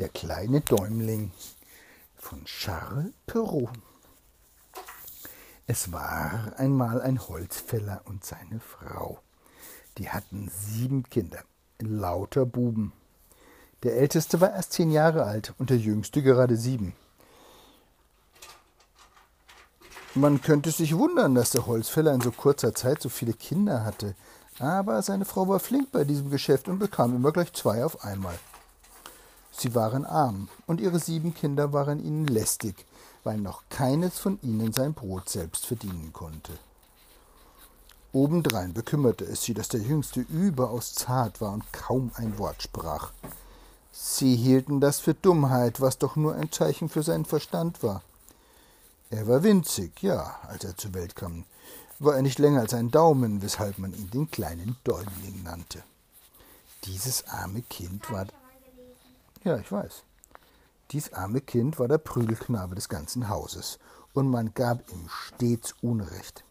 Der kleine Däumling von Charles Perrault. Es war einmal ein Holzfäller und seine Frau. Die hatten sieben Kinder, lauter Buben. Der älteste war erst zehn Jahre alt und der jüngste gerade sieben. Man könnte sich wundern, dass der Holzfäller in so kurzer Zeit so viele Kinder hatte, aber seine Frau war flink bei diesem Geschäft und bekam immer gleich zwei auf einmal. Sie waren arm, und ihre sieben Kinder waren ihnen lästig, weil noch keines von ihnen sein Brot selbst verdienen konnte. Obendrein bekümmerte es sie, dass der Jüngste überaus zart war und kaum ein Wort sprach. Sie hielten das für Dummheit, was doch nur ein Zeichen für seinen Verstand war. Er war winzig, ja, als er zur Welt kam, war er nicht länger als ein Daumen, weshalb man ihn den kleinen Däumling nannte. Dieses arme Kind war ja, ich weiß. Dies arme Kind war der Prügelknabe des ganzen Hauses, und man gab ihm stets Unrecht.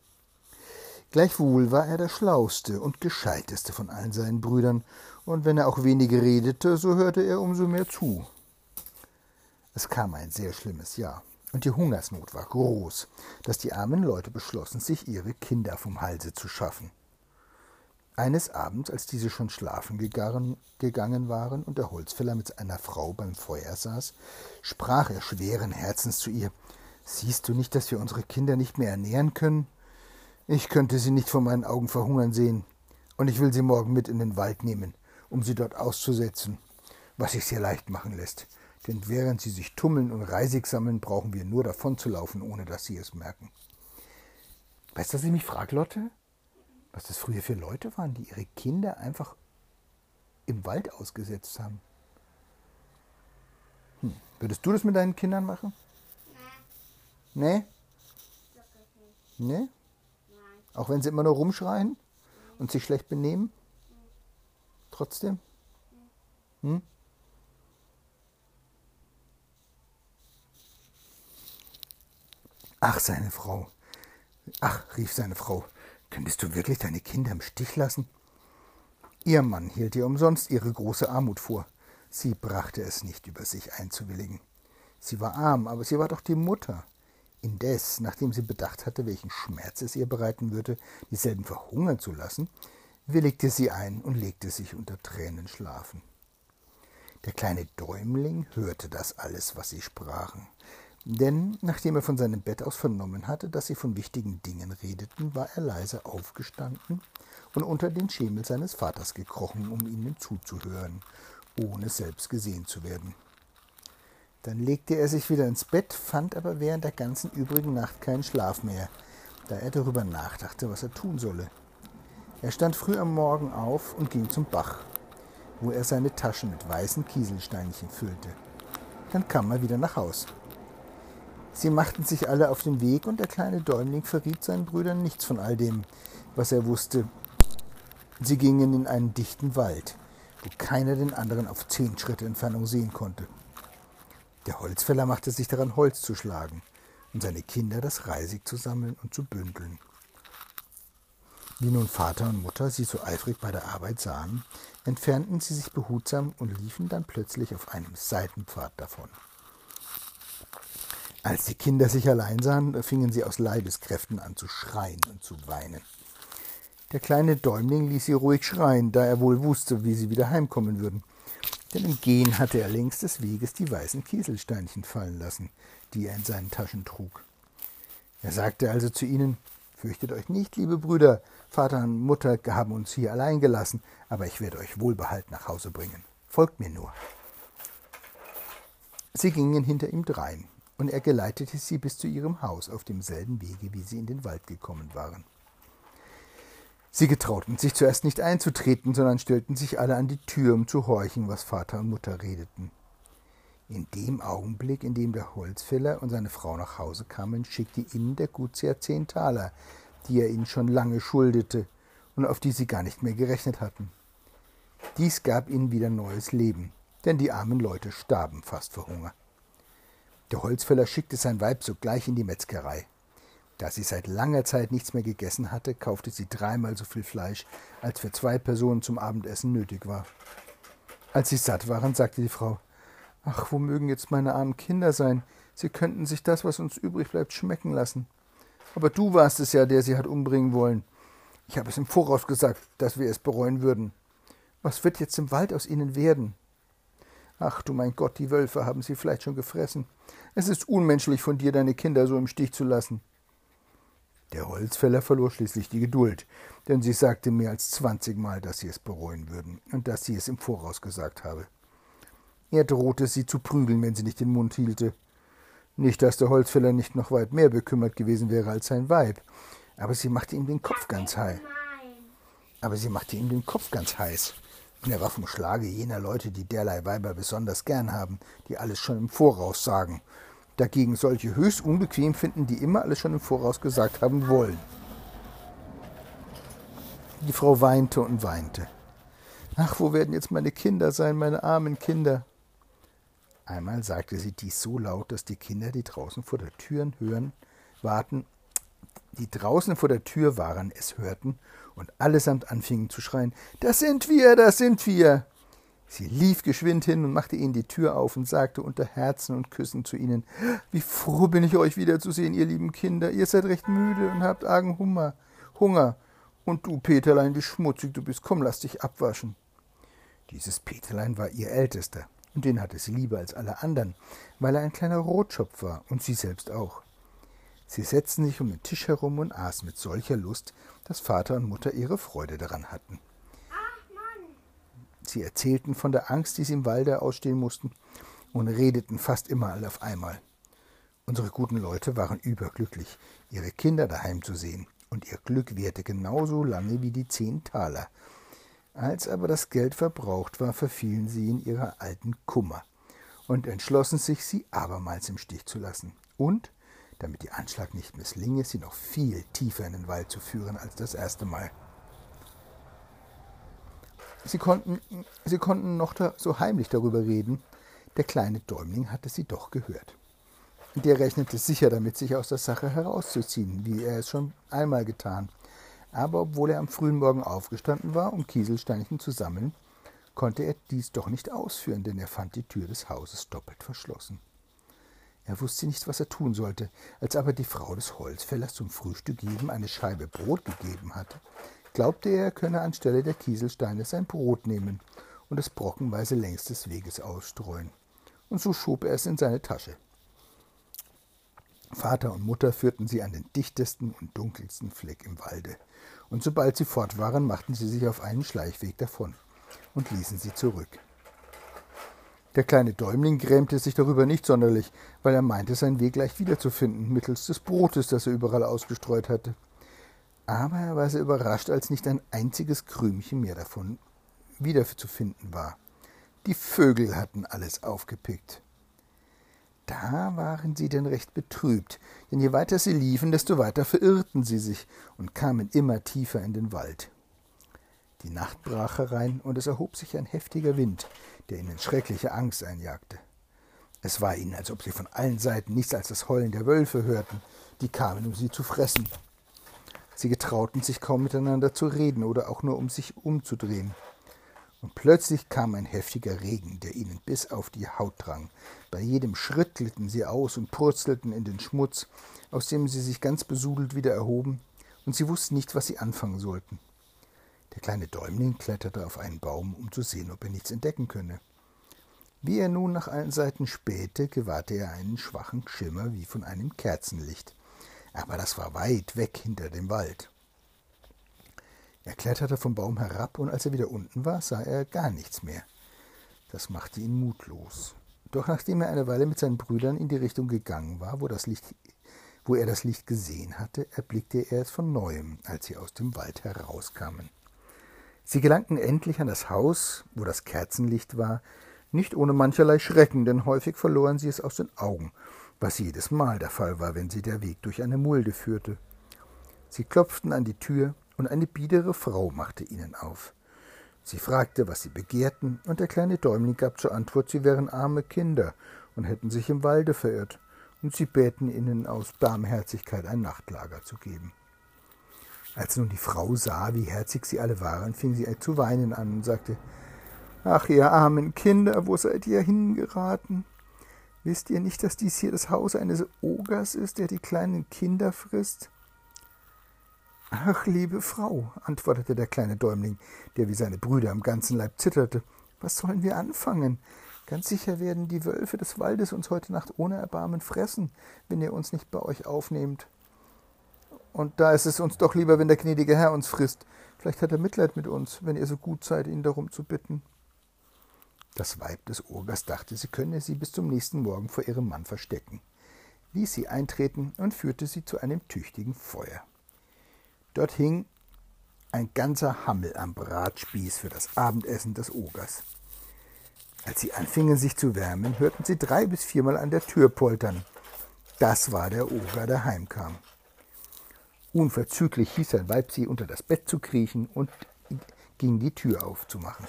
Gleichwohl war er der schlauste und gescheiteste von allen seinen Brüdern, und wenn er auch wenig redete, so hörte er umso mehr zu. Es kam ein sehr schlimmes Jahr, und die Hungersnot war groß, dass die armen Leute beschlossen, sich ihre Kinder vom Halse zu schaffen. Eines Abends, als diese schon schlafen gegangen waren und der Holzfäller mit einer Frau beim Feuer saß, sprach er schweren Herzens zu ihr Siehst du nicht, dass wir unsere Kinder nicht mehr ernähren können? Ich könnte sie nicht vor meinen Augen verhungern sehen, und ich will sie morgen mit in den Wald nehmen, um sie dort auszusetzen, was sich sehr leicht machen lässt, denn während sie sich tummeln und Reisig sammeln, brauchen wir nur davonzulaufen, ohne dass sie es merken. Weißt du, was ich mich frage, Lotte? Was das früher für Leute waren, die ihre Kinder einfach im Wald ausgesetzt haben. Hm. Würdest du das mit deinen Kindern machen? Nee. Nee? Nee? Auch wenn sie immer nur rumschreien und sich schlecht benehmen? Trotzdem? Hm? Ach, seine Frau. Ach, rief seine Frau, Könntest du wirklich deine Kinder im Stich lassen? Ihr Mann hielt ihr umsonst ihre große Armut vor. Sie brachte es nicht über sich einzuwilligen. Sie war arm, aber sie war doch die Mutter. Indes, nachdem sie bedacht hatte, welchen Schmerz es ihr bereiten würde, dieselben verhungern zu lassen, willigte sie ein und legte sich unter Tränen schlafen. Der kleine Däumling hörte das alles, was sie sprachen. Denn nachdem er von seinem Bett aus vernommen hatte, dass sie von wichtigen Dingen redeten, war er leise aufgestanden und unter den Schemel seines Vaters gekrochen, um ihnen zuzuhören, ohne selbst gesehen zu werden. Dann legte er sich wieder ins Bett, fand aber während der ganzen übrigen Nacht keinen Schlaf mehr, da er darüber nachdachte, was er tun solle. Er stand früh am Morgen auf und ging zum Bach, wo er seine Taschen mit weißen Kieselsteinchen füllte. Dann kam er wieder nach Haus. Sie machten sich alle auf den Weg, und der kleine Däumling verriet seinen Brüdern nichts von all dem, was er wusste. Sie gingen in einen dichten Wald, wo keiner den anderen auf zehn Schritte Entfernung sehen konnte. Der Holzfäller machte sich daran, Holz zu schlagen und seine Kinder das Reisig zu sammeln und zu bündeln. Wie nun Vater und Mutter sie so eifrig bei der Arbeit sahen, entfernten sie sich behutsam und liefen dann plötzlich auf einem Seitenpfad davon. Als die Kinder sich allein sahen, fingen sie aus Leibeskräften an zu schreien und zu weinen. Der kleine Däumling ließ sie ruhig schreien, da er wohl wusste, wie sie wieder heimkommen würden. Denn im Gehen hatte er längs des Weges die weißen Kieselsteinchen fallen lassen, die er in seinen Taschen trug. Er sagte also zu ihnen Fürchtet euch nicht, liebe Brüder, Vater und Mutter haben uns hier allein gelassen, aber ich werde euch wohlbehalten nach Hause bringen. Folgt mir nur. Sie gingen hinter ihm drein und er geleitete sie bis zu ihrem Haus auf demselben Wege, wie sie in den Wald gekommen waren. Sie getrauten sich zuerst nicht einzutreten, sondern stellten sich alle an die Tür, um zu horchen, was Vater und Mutter redeten. In dem Augenblick, in dem der Holzfäller und seine Frau nach Hause kamen, schickte ihnen der Gutsherr zehn Taler, die er ihnen schon lange schuldete und auf die sie gar nicht mehr gerechnet hatten. Dies gab ihnen wieder neues Leben, denn die armen Leute starben fast vor Hunger. Der Holzfäller schickte sein Weib sogleich in die Metzgerei. Da sie seit langer Zeit nichts mehr gegessen hatte, kaufte sie dreimal so viel Fleisch, als für zwei Personen zum Abendessen nötig war. Als sie satt waren, sagte die Frau Ach, wo mögen jetzt meine armen Kinder sein? Sie könnten sich das, was uns übrig bleibt, schmecken lassen. Aber du warst es ja, der sie hat umbringen wollen. Ich habe es im Voraus gesagt, dass wir es bereuen würden. Was wird jetzt im Wald aus ihnen werden? Ach du mein Gott, die Wölfe haben sie vielleicht schon gefressen. Es ist unmenschlich von dir, deine Kinder so im Stich zu lassen. Der Holzfäller verlor schließlich die Geduld, denn sie sagte mehr als zwanzigmal, dass sie es bereuen würden und dass sie es im Voraus gesagt habe. Er drohte sie zu prügeln, wenn sie nicht den Mund hielte. Nicht, dass der Holzfäller nicht noch weit mehr bekümmert gewesen wäre als sein Weib, aber sie machte ihm den Kopf ganz heiß. Aber sie machte ihm den Kopf ganz heiß. Und er war vom Schlage jener Leute, die derlei Weiber besonders gern haben, die alles schon im Voraus sagen. Dagegen solche höchst unbequem finden, die immer alles schon im Voraus gesagt haben wollen. Die Frau weinte und weinte. Ach, wo werden jetzt meine Kinder sein, meine armen Kinder? Einmal sagte sie dies so laut, dass die Kinder, die draußen vor der Tür hören, warten, die draußen vor der Tür waren, es hörten und allesamt anfingen zu schreien: Das sind wir, das sind wir! Sie lief geschwind hin und machte ihnen die Tür auf und sagte unter Herzen und Küssen zu ihnen: Wie froh bin ich, euch wiederzusehen, ihr lieben Kinder. Ihr seid recht müde und habt argen Hunger. Hunger. Und du, Peterlein, wie schmutzig du bist. Komm, lass dich abwaschen. Dieses Peterlein war ihr Ältester und den hatte sie lieber als alle anderen, weil er ein kleiner Rotschopf war und sie selbst auch. Sie setzten sich um den Tisch herum und aßen mit solcher Lust, dass Vater und Mutter ihre Freude daran hatten. Sie erzählten von der Angst, die sie im Walde ausstehen mussten, und redeten fast immer alle auf einmal. Unsere guten Leute waren überglücklich, ihre Kinder daheim zu sehen, und ihr Glück währte genauso lange wie die zehn Taler, als aber das Geld verbraucht war, verfielen sie in ihrer alten Kummer und entschlossen sich, sie abermals im Stich zu lassen und, damit ihr Anschlag nicht misslinge, sie noch viel tiefer in den Wald zu führen als das erste Mal. Sie konnten, sie konnten noch so heimlich darüber reden, der kleine Däumling hatte sie doch gehört. Der rechnete sicher damit, sich aus der Sache herauszuziehen, wie er es schon einmal getan aber obwohl er am frühen Morgen aufgestanden war, um Kieselsteinchen zu sammeln, konnte er dies doch nicht ausführen, denn er fand die Tür des Hauses doppelt verschlossen. Er wusste nicht, was er tun sollte, als aber die Frau des Holzfällers zum Frühstück jedem eine Scheibe Brot gegeben hatte, glaubte er, er könne anstelle der Kieselsteine sein Brot nehmen und es brockenweise längs des Weges ausstreuen. Und so schob er es in seine Tasche. Vater und Mutter führten sie an den dichtesten und dunkelsten Fleck im Walde, und sobald sie fort waren, machten sie sich auf einen Schleichweg davon und ließen sie zurück. Der kleine Däumling grämte sich darüber nicht sonderlich, weil er meinte, seinen Weg leicht wiederzufinden, mittels des Brotes, das er überall ausgestreut hatte. Aber er war sehr überrascht, als nicht ein einziges Krümchen mehr davon wiederzufinden war. Die Vögel hatten alles aufgepickt. Da waren sie denn recht betrübt, denn je weiter sie liefen, desto weiter verirrten sie sich und kamen immer tiefer in den Wald. Die Nacht brach herein, und es erhob sich ein heftiger Wind, der ihnen schreckliche Angst einjagte. Es war ihnen, als ob sie von allen Seiten nichts als das Heulen der Wölfe hörten, die kamen, um sie zu fressen. Sie getrauten sich kaum miteinander zu reden oder auch nur um sich umzudrehen. Und plötzlich kam ein heftiger Regen, der ihnen bis auf die Haut drang. Bei jedem Schritt glitten sie aus und purzelten in den Schmutz, aus dem sie sich ganz besudelt wieder erhoben, und sie wussten nicht, was sie anfangen sollten. Der kleine Däumling kletterte auf einen Baum, um zu sehen, ob er nichts entdecken könne. Wie er nun nach allen Seiten spähte, gewahrte er einen schwachen Schimmer wie von einem Kerzenlicht. Aber das war weit weg hinter dem Wald. Er kletterte vom Baum herab, und als er wieder unten war, sah er gar nichts mehr. Das machte ihn mutlos. Doch nachdem er eine Weile mit seinen Brüdern in die Richtung gegangen war, wo, das Licht, wo er das Licht gesehen hatte, erblickte er es von neuem, als sie aus dem Wald herauskamen. Sie gelangten endlich an das Haus, wo das Kerzenlicht war, nicht ohne mancherlei Schrecken, denn häufig verloren sie es aus den Augen, was jedes Mal der Fall war, wenn sie der Weg durch eine Mulde führte. Sie klopften an die Tür, und eine biedere Frau machte ihnen auf. Sie fragte, was sie begehrten, und der kleine Däumling gab zur Antwort, sie wären arme Kinder und hätten sich im Walde verirrt, und sie bäten ihnen aus Barmherzigkeit ein Nachtlager zu geben. Als nun die Frau sah, wie herzig sie alle waren, fing sie zu weinen an und sagte, Ach, ihr armen Kinder, wo seid ihr hingeraten? Wisst ihr nicht, dass dies hier das Haus eines Ogers ist, der die kleinen Kinder frisst? Ach, liebe Frau, antwortete der kleine Däumling, der wie seine Brüder am ganzen Leib zitterte, was sollen wir anfangen? Ganz sicher werden die Wölfe des Waldes uns heute Nacht ohne Erbarmen fressen, wenn ihr uns nicht bei euch aufnehmt. Und da ist es uns doch lieber, wenn der gnädige Herr uns frisst. Vielleicht hat er Mitleid mit uns, wenn ihr so gut seid, ihn darum zu bitten. Das Weib des Urgers dachte, sie könne sie bis zum nächsten Morgen vor ihrem Mann verstecken, ließ sie eintreten und führte sie zu einem tüchtigen Feuer. Dort hing ein ganzer Hammel am Bratspieß für das Abendessen des Ogers. Als sie anfingen, sich zu wärmen, hörten sie drei bis viermal an der Tür poltern. Das war der Oger, der heimkam. Unverzüglich hieß sein Weib sie unter das Bett zu kriechen und ging die Tür aufzumachen.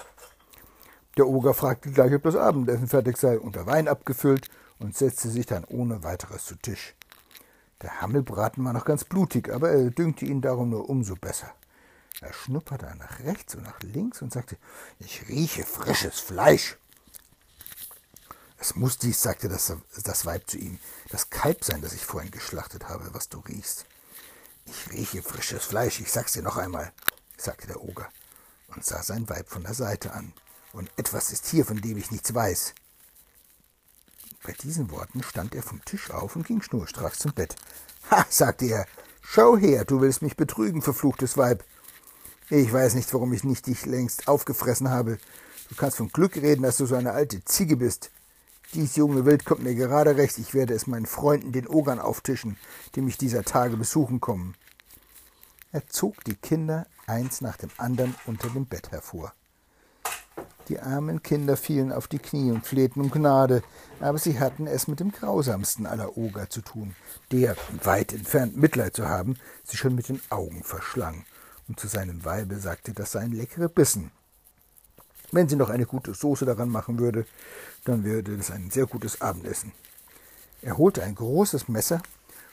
Der Oger fragte gleich, ob das Abendessen fertig sei und der Wein abgefüllt und setzte sich dann ohne weiteres zu Tisch. Der Hammelbraten war noch ganz blutig, aber er dünkte ihn darum nur umso besser. Er schnupperte nach rechts und nach links und sagte, ich rieche frisches Fleisch. Es muss dies, sagte das, das Weib zu ihm, das Kalb sein, das ich vorhin geschlachtet habe, was du riechst. Ich rieche frisches Fleisch, ich sag's dir noch einmal, sagte der Oger und sah sein Weib von der Seite an. Und etwas ist hier, von dem ich nichts weiß. Bei diesen Worten stand er vom Tisch auf und ging schnurstracks zum Bett. Ha, sagte er, schau her, du willst mich betrügen, verfluchtes Weib. Ich weiß nicht, warum ich nicht dich längst aufgefressen habe. Du kannst von Glück reden, dass du so eine alte Ziege bist. Dies junge Wild kommt mir gerade recht. Ich werde es meinen Freunden, den Ogern, auftischen, die mich dieser Tage besuchen kommen. Er zog die Kinder eins nach dem anderen unter dem Bett hervor. Die armen Kinder fielen auf die Knie und flehten um Gnade, aber sie hatten es mit dem grausamsten aller Oger zu tun, der, weit entfernt Mitleid zu haben, sie schon mit den Augen verschlang und zu seinem Weibe sagte, das seien leckere Bissen. Wenn sie noch eine gute Soße daran machen würde, dann würde das ein sehr gutes Abendessen. Er holte ein großes Messer,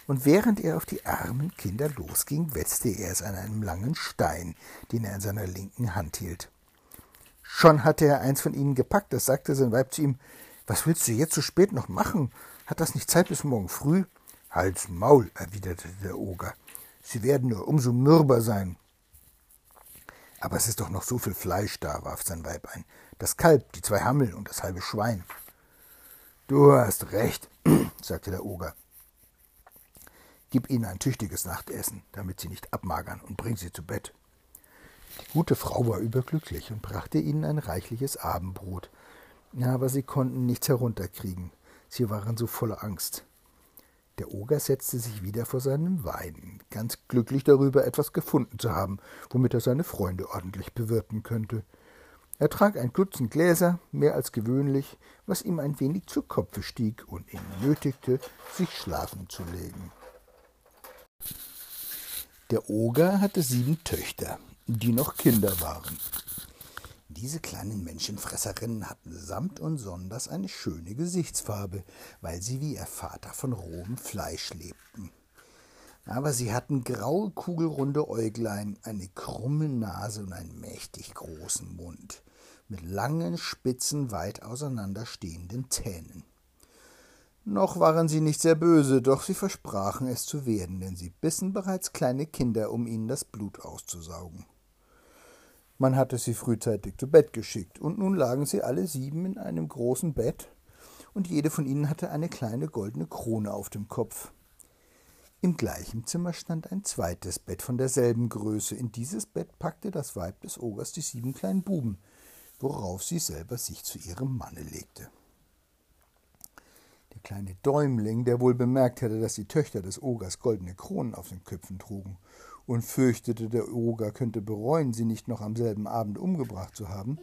und während er auf die armen Kinder losging, wetzte er es an einem langen Stein, den er in seiner linken Hand hielt. Schon hatte er eins von ihnen gepackt, das sagte sein Weib zu ihm, was willst du jetzt so spät noch machen? Hat das nicht Zeit bis morgen früh? Halt's Maul, erwiderte der Oger. Sie werden nur umso mürber sein. Aber es ist doch noch so viel Fleisch da, warf sein Weib ein. Das Kalb, die zwei Hammel und das halbe Schwein. Du hast recht, sagte der Oger. Gib ihnen ein tüchtiges Nachtessen, damit sie nicht abmagern, und bring sie zu Bett. Die gute Frau war überglücklich und brachte ihnen ein reichliches Abendbrot. Aber sie konnten nichts herunterkriegen. Sie waren so voller Angst. Der Oger setzte sich wieder vor seinem Wein, ganz glücklich darüber, etwas gefunden zu haben, womit er seine Freunde ordentlich bewirten könnte. Er trank ein Dutzend Gläser, mehr als gewöhnlich, was ihm ein wenig zu Kopfe stieg und ihn nötigte, sich schlafen zu legen. Der Oger hatte sieben Töchter, die noch Kinder waren. Diese kleinen Menschenfresserinnen hatten samt und sonders eine schöne Gesichtsfarbe, weil sie wie ihr Vater von rohem Fleisch lebten. Aber sie hatten graue, kugelrunde Äuglein, eine krumme Nase und einen mächtig großen Mund, mit langen, spitzen, weit auseinanderstehenden Zähnen. Noch waren sie nicht sehr böse, doch sie versprachen es zu werden, denn sie bissen bereits kleine Kinder, um ihnen das Blut auszusaugen. Man hatte sie frühzeitig zu Bett geschickt, und nun lagen sie alle sieben in einem großen Bett, und jede von ihnen hatte eine kleine goldene Krone auf dem Kopf. Im gleichen Zimmer stand ein zweites Bett von derselben Größe. In dieses Bett packte das Weib des Ogers die sieben kleinen Buben, worauf sie selber sich zu ihrem Manne legte. Der kleine Däumling, der wohl bemerkt hatte, dass die Töchter des Ogers goldene Kronen auf den Köpfen trugen und fürchtete, der Oger könnte bereuen, sie nicht noch am selben Abend umgebracht zu haben,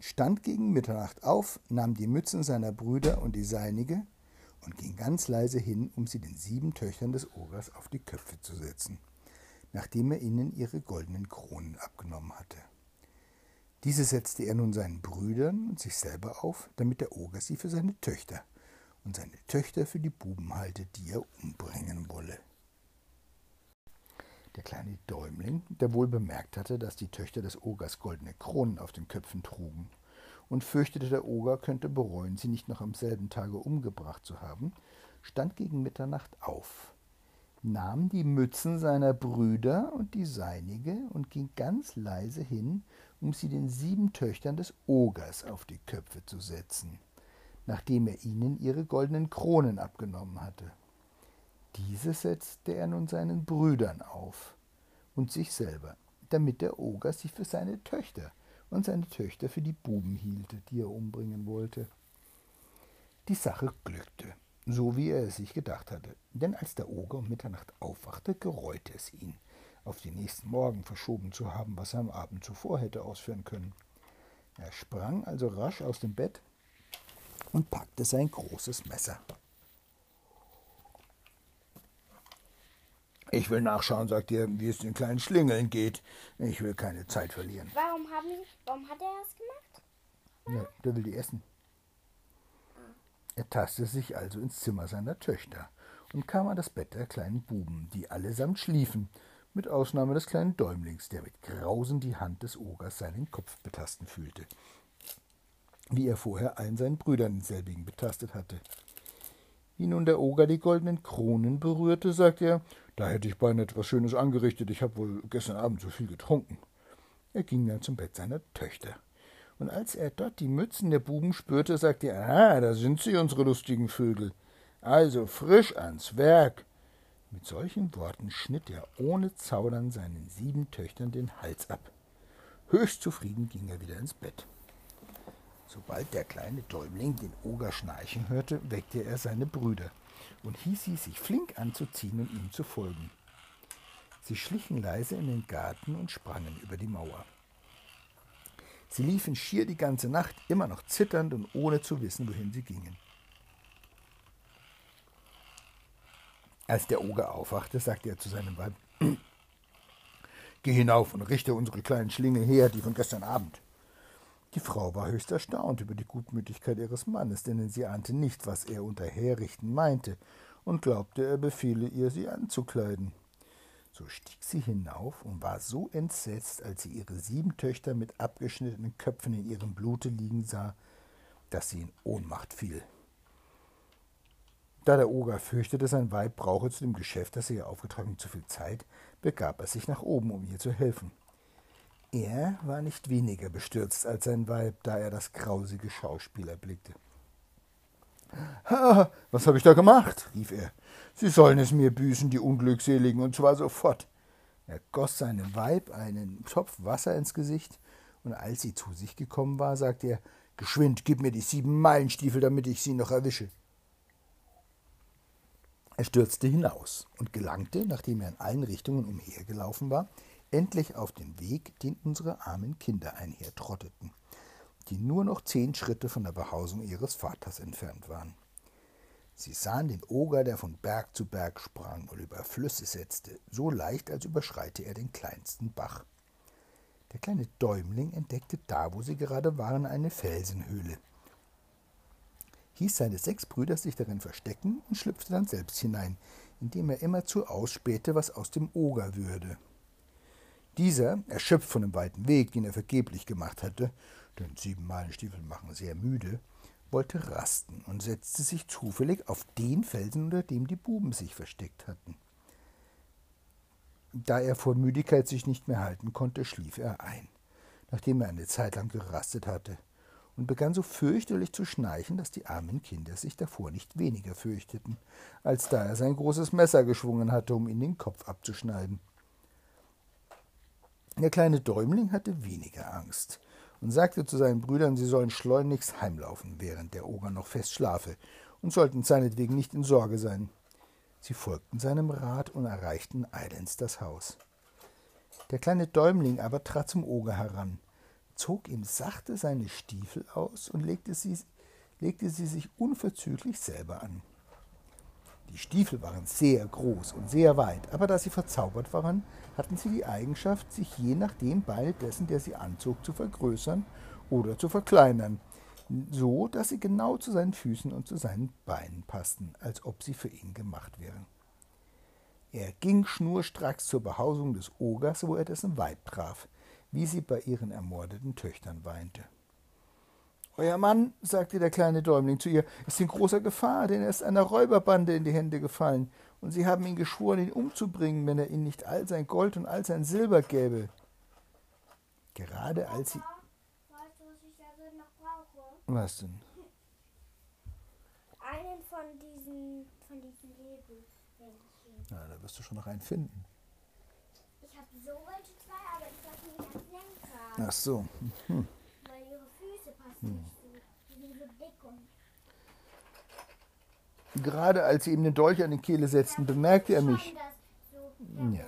stand gegen Mitternacht auf, nahm die Mützen seiner Brüder und die seinige und ging ganz leise hin, um sie den sieben Töchtern des Ogers auf die Köpfe zu setzen, nachdem er ihnen ihre goldenen Kronen abgenommen hatte. Diese setzte er nun seinen Brüdern und sich selber auf, damit der Oger sie für seine Töchter und seine Töchter für die Buben halte, die er umbringen wolle. Der kleine Däumling, der wohl bemerkt hatte, dass die Töchter des Ogers goldene Kronen auf den Köpfen trugen und fürchtete, der Oger könnte bereuen, sie nicht noch am selben Tage umgebracht zu haben, stand gegen Mitternacht auf, nahm die Mützen seiner Brüder und die seinige und ging ganz leise hin, um sie den sieben Töchtern des Ogers auf die Köpfe zu setzen, nachdem er ihnen ihre goldenen Kronen abgenommen hatte. Diese setzte er nun seinen Brüdern auf und sich selber, damit der Oger sich für seine Töchter und seine Töchter für die Buben hielte, die er umbringen wollte. Die Sache glückte, so wie er es sich gedacht hatte, denn als der Oger um Mitternacht aufwachte, gereute es ihn, auf den nächsten Morgen verschoben zu haben, was er am Abend zuvor hätte ausführen können. Er sprang also rasch aus dem Bett und packte sein großes Messer. Ich will nachschauen, sagt er, wie es den kleinen Schlingeln geht. Ich will keine Zeit verlieren. Warum, haben, warum hat er das gemacht? Ja, der will die essen. Er tastete sich also ins Zimmer seiner Töchter und kam an das Bett der kleinen Buben, die allesamt schliefen, mit Ausnahme des kleinen Däumlings, der mit Grausen die Hand des Ogers seinen Kopf betasten fühlte, wie er vorher allen seinen Brüdern denselbigen betastet hatte. Wie nun der Oger die goldenen Kronen berührte, sagte er, da hätte ich beinahe etwas Schönes angerichtet, ich habe wohl gestern Abend so viel getrunken. Er ging dann zum Bett seiner Töchter. Und als er dort die Mützen der Buben spürte, sagte er, ah, da sind sie, unsere lustigen Vögel. Also frisch ans Werk. Mit solchen Worten schnitt er ohne Zaudern seinen sieben Töchtern den Hals ab. Höchst zufrieden ging er wieder ins Bett. Sobald der kleine Däumling den Oger schnarchen hörte, weckte er seine Brüder und hieß sie, sich flink anzuziehen und ihm zu folgen. Sie schlichen leise in den Garten und sprangen über die Mauer. Sie liefen schier die ganze Nacht, immer noch zitternd und ohne zu wissen, wohin sie gingen. Als der Oger aufwachte, sagte er zu seinem Weib, Geh hinauf und richte unsere kleinen Schlinge her, die von gestern Abend. Die Frau war höchst erstaunt über die Gutmütigkeit ihres Mannes, denn sie ahnte nicht, was er unter Herrichten meinte, und glaubte, er befehle ihr, sie anzukleiden. So stieg sie hinauf und war so entsetzt, als sie ihre sieben Töchter mit abgeschnittenen Köpfen in ihrem Blute liegen sah, dass sie in Ohnmacht fiel. Da der Oger fürchtete, sein Weib brauche zu dem Geschäft, das er ihr aufgetragen, zu viel Zeit, begab er sich nach oben, um ihr zu helfen. Er war nicht weniger bestürzt als sein Weib, da er das grausige Schauspiel erblickte. Ha, was habe ich da gemacht? rief er. Sie sollen es mir büßen, die Unglückseligen, und zwar sofort. Er goss seinem Weib einen Topf Wasser ins Gesicht, und als sie zu sich gekommen war, sagte er Geschwind, gib mir die sieben Meilenstiefel, damit ich sie noch erwische. Er stürzte hinaus und gelangte, nachdem er in allen Richtungen umhergelaufen war, endlich auf den Weg, den unsere armen Kinder einhertrotteten, die nur noch zehn Schritte von der Behausung ihres Vaters entfernt waren. Sie sahen den Oger, der von Berg zu Berg sprang und über Flüsse setzte, so leicht, als überschreite er den kleinsten Bach. Der kleine Däumling entdeckte da, wo sie gerade waren, eine Felsenhöhle, hieß seine sechs Brüder sich darin verstecken und schlüpfte dann selbst hinein, indem er immerzu ausspähte, was aus dem Oger würde. Dieser, erschöpft von dem weiten Weg, den er vergeblich gemacht hatte, denn sieben Meilenstiefel machen sehr müde, wollte rasten und setzte sich zufällig auf den Felsen, unter dem die Buben sich versteckt hatten. Da er vor Müdigkeit sich nicht mehr halten konnte, schlief er ein, nachdem er eine Zeit lang gerastet hatte, und begann so fürchterlich zu schnarchen, dass die armen Kinder sich davor nicht weniger fürchteten, als da er sein großes Messer geschwungen hatte, um ihn den Kopf abzuschneiden. Der kleine Däumling hatte weniger Angst und sagte zu seinen Brüdern, sie sollen schleunigst heimlaufen, während der Oger noch fest schlafe, und sollten seinetwegen nicht in Sorge sein. Sie folgten seinem Rat und erreichten eilends das Haus. Der kleine Däumling aber trat zum Oger heran, zog ihm sachte seine Stiefel aus und legte sie, legte sie sich unverzüglich selber an. Die Stiefel waren sehr groß und sehr weit, aber da sie verzaubert waren, hatten sie die Eigenschaft, sich je nach dem Beil dessen, der sie anzog, zu vergrößern oder zu verkleinern, so dass sie genau zu seinen Füßen und zu seinen Beinen passten, als ob sie für ihn gemacht wären. Er ging schnurstracks zur Behausung des Ogers, wo er dessen Weib traf, wie sie bei ihren ermordeten Töchtern weinte. Euer Mann, sagte der kleine Däumling zu ihr, ist in großer Gefahr, denn er ist einer Räuberbande in die Hände gefallen, und sie haben ihn geschworen, ihn umzubringen, wenn er ihnen nicht all sein Gold und all sein Silber gäbe. Gerade als sie. Weißt du, was ich da noch brauche? Was denn? Einen von diesen, von diesen Lego-Bändchen. Na, da wirst du schon noch einen finden. Ich habe so welche zwei, aber ich lasse nicht ans Lenkrad. Ach so. Weil ihre Füße passen nicht so. Die sind so dick Gerade als sie ihm den Dolch an die Kehle setzten, bemerkte er mich. Ja.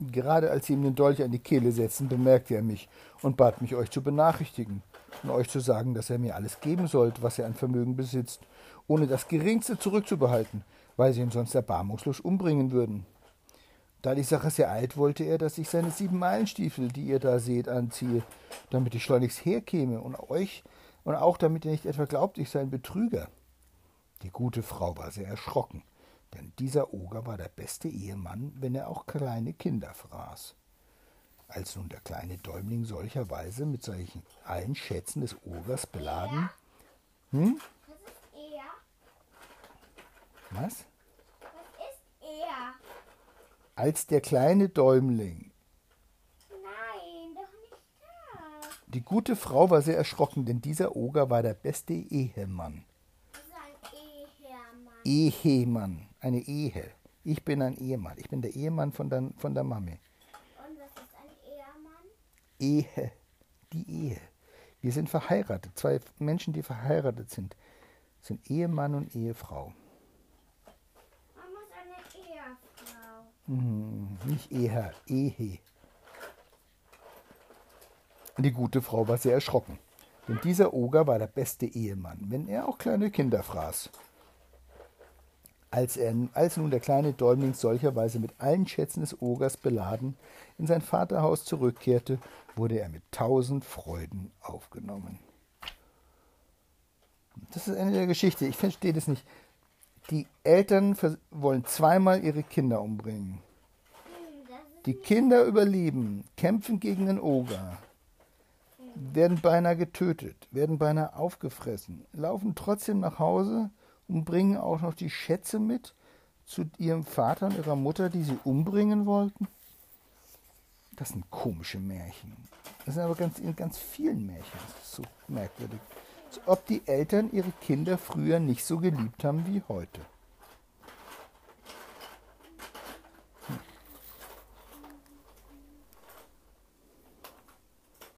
Gerade als sie ihm den Dolch an die Kehle setzten, bemerkte er mich und bat mich, euch zu benachrichtigen und euch zu sagen, dass er mir alles geben sollte, was er an Vermögen besitzt, ohne das geringste zurückzubehalten, weil sie ihn sonst erbarmungslos umbringen würden. Da die Sache sehr eilt, wollte er, dass ich seine sieben Meilenstiefel, die ihr da seht, anziehe, damit ich schleunigst herkäme und euch und auch damit ihr nicht etwa glaubt, ich sei ein Betrüger. Die gute Frau war sehr erschrocken, denn dieser Oger war der beste Ehemann, wenn er auch kleine Kinder fraß. Als nun der kleine Däumling solcherweise mit solchen allen Schätzen des Ogers beladen. Hm? Was? Als der kleine Däumling. Nein, doch nicht das. Die gute Frau war sehr erschrocken, denn dieser Oger war der beste Ehemann. Ein Ehemann. Ehemann, eine Ehe. Ich bin ein Ehemann. Ich bin der Ehemann von der, von der Mami. Und was ist ein Ehemann? Ehe, die Ehe. Wir sind verheiratet. Zwei Menschen, die verheiratet sind, sind Ehemann und Ehefrau. Mama ist eine Ehefrau. Hm, nicht Ehe, Ehe. Die gute Frau war sehr erschrocken, denn dieser Oger war der beste Ehemann, wenn er auch kleine Kinder fraß. Als, er, als nun der kleine Däumling solcherweise mit allen Schätzen des Ogers beladen in sein Vaterhaus zurückkehrte, wurde er mit tausend Freuden aufgenommen. Das ist Ende der Geschichte. Ich verstehe das nicht. Die Eltern wollen zweimal ihre Kinder umbringen. Die Kinder überleben, kämpfen gegen den Oger, werden beinahe getötet, werden beinahe aufgefressen, laufen trotzdem nach Hause und bringen auch noch die Schätze mit zu ihrem Vater und ihrer Mutter, die sie umbringen wollten. Das sind komische Märchen. Das sind aber ganz, in ganz vielen Märchen. Das ist so merkwürdig. Ob die Eltern ihre Kinder früher nicht so geliebt haben wie heute.